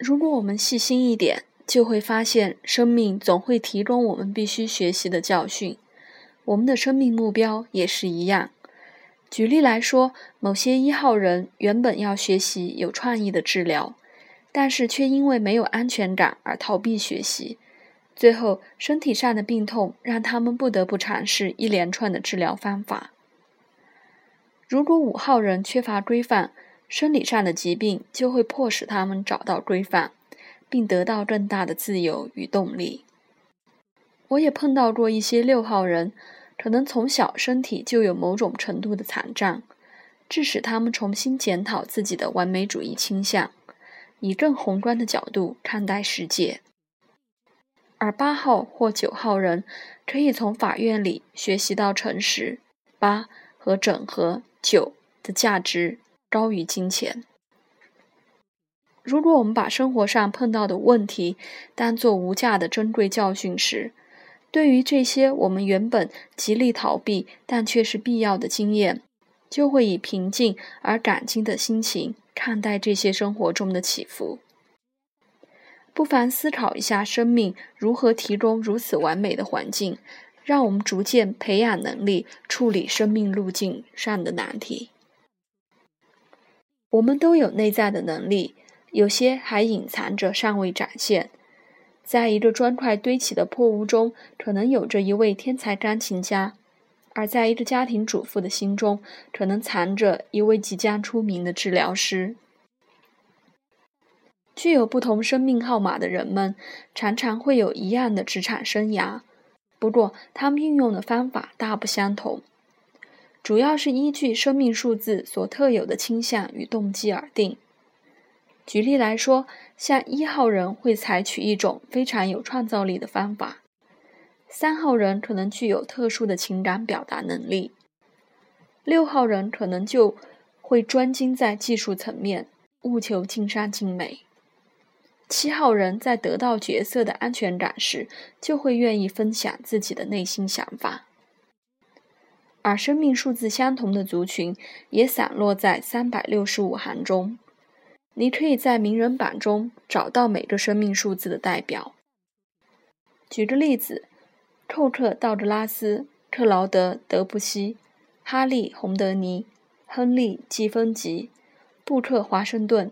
如果我们细心一点，就会发现生命总会提供我们必须学习的教训。我们的生命目标也是一样。举例来说，某些一号人原本要学习有创意的治疗，但是却因为没有安全感而逃避学习，最后身体上的病痛让他们不得不尝试一连串的治疗方法。如果五号人缺乏规范，生理上的疾病就会迫使他们找到规范，并得到更大的自由与动力。我也碰到过一些六号人。可能从小身体就有某种程度的残障，致使他们重新检讨自己的完美主义倾向，以更宏观的角度看待世界。而八号或九号人可以从法院里学习到诚实、八和整合九的价值高于金钱。如果我们把生活上碰到的问题当作无价的珍贵教训时，对于这些我们原本极力逃避但却是必要的经验，就会以平静而感激的心情看待这些生活中的起伏。不妨思考一下，生命如何提供如此完美的环境，让我们逐渐培养能力处理生命路径上的难题。我们都有内在的能力，有些还隐藏着，尚未展现。在一个砖块堆起的破屋中，可能有着一位天才钢琴家；而在一个家庭主妇的心中，可能藏着一位即将出名的治疗师。具有不同生命号码的人们，常常会有一样的职场生涯，不过他们运用的方法大不相同，主要是依据生命数字所特有的倾向与动机而定。举例来说，像一号人会采取一种非常有创造力的方法；三号人可能具有特殊的情感表达能力；六号人可能就会专精在技术层面，务求尽善尽美；七号人在得到角色的安全感时，就会愿意分享自己的内心想法。而生命数字相同的族群也散落在三百六十五行中。你可以在名人榜中找到每个生命数字的代表。举个例子，寇特·道格拉斯、克劳德·德布西、哈利·洪德尼、亨利·季芬吉、布克·华盛顿、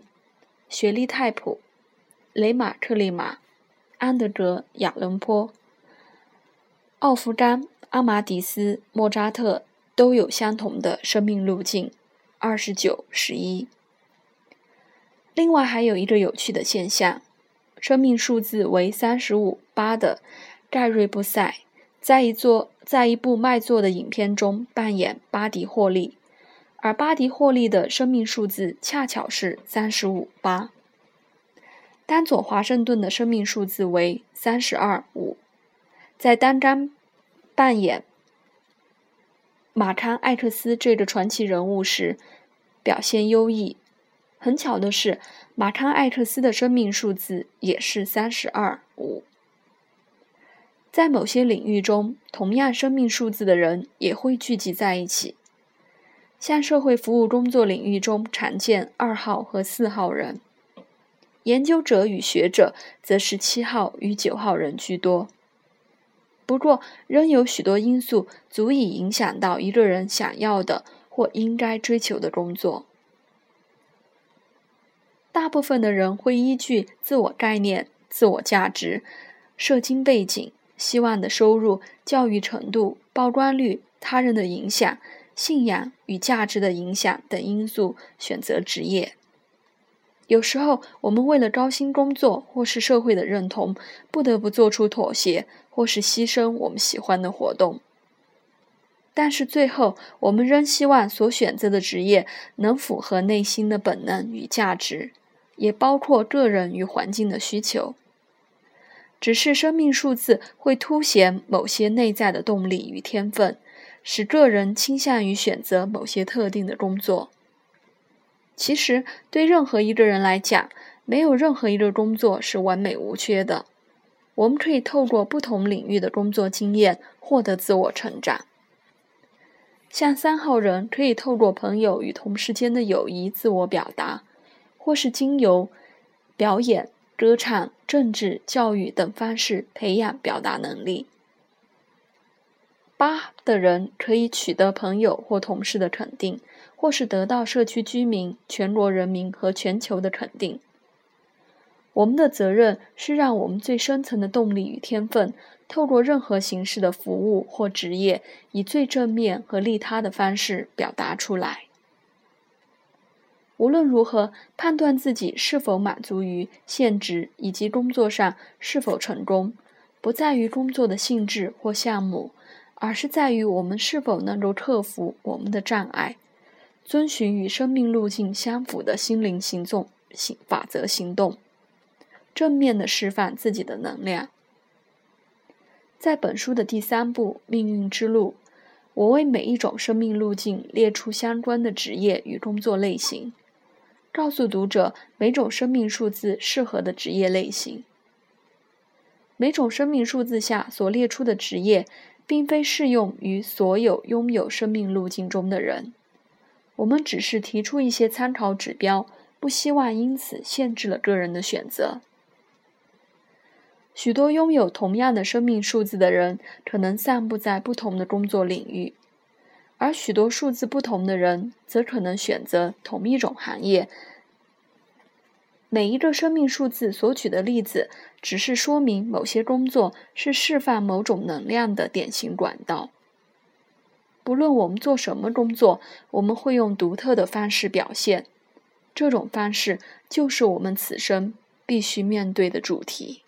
雪莉·泰普、雷马·克利马、安德格·亚伦坡、奥夫冈·阿马迪斯·莫扎特都有相同的生命路径：二十九、十一。另外还有一个有趣的现象，生命数字为三十五八的盖瑞布塞，在一座在一部卖座的影片中扮演巴迪霍利，而巴迪霍利的生命数字恰巧是三十五八。丹佐华盛顿的生命数字为三十二五，在单干扮演马康艾克斯这个传奇人物时表现优异。很巧的是，马康艾克斯的生命数字也是三十二五。在某些领域中，同样生命数字的人也会聚集在一起。像社会服务工作领域中常见二号和四号人，研究者与学者则是七号与九号人居多。不过，仍有许多因素足以影响到一个人想要的或应该追求的工作。大部分的人会依据自我概念、自我价值、社经背景、希望的收入、教育程度、曝光率、他人的影响、信仰与价值的影响等因素选择职业。有时候，我们为了高薪工作或是社会的认同，不得不做出妥协或是牺牲我们喜欢的活动。但是最后，我们仍希望所选择的职业能符合内心的本能与价值。也包括个人与环境的需求。只是生命数字会凸显某些内在的动力与天分，使个人倾向于选择某些特定的工作。其实，对任何一个人来讲，没有任何一个工作是完美无缺的。我们可以透过不同领域的工作经验获得自我成长。像三号人可以透过朋友与同事间的友谊自我表达。或是经由表演、歌唱、政治、教育等方式培养表达能力。八的人可以取得朋友或同事的肯定，或是得到社区居民、全国人民和全球的肯定。我们的责任是让我们最深层的动力与天分，透过任何形式的服务或职业，以最正面和利他的方式表达出来。无论如何，判断自己是否满足于现职以及工作上是否成功，不在于工作的性质或项目。而是在于我们是否能够克服我们的障碍，遵循与生命路径相符的心灵行动行法则行动，正面的释放自己的能量。在本书的第三部《命运之路》，我为每一种生命路径列出相关的职业与工作类型，告诉读者每种生命数字适合的职业类型。每种生命数字下所列出的职业。并非适用于所有拥有生命路径中的人，我们只是提出一些参考指标，不希望因此限制了个人的选择。许多拥有同样的生命数字的人，可能散布在不同的工作领域，而许多数字不同的人，则可能选择同一种行业。每一个生命数字所举的例子，只是说明某些工作是释放某种能量的典型管道。不论我们做什么工作，我们会用独特的方式表现，这种方式就是我们此生必须面对的主题。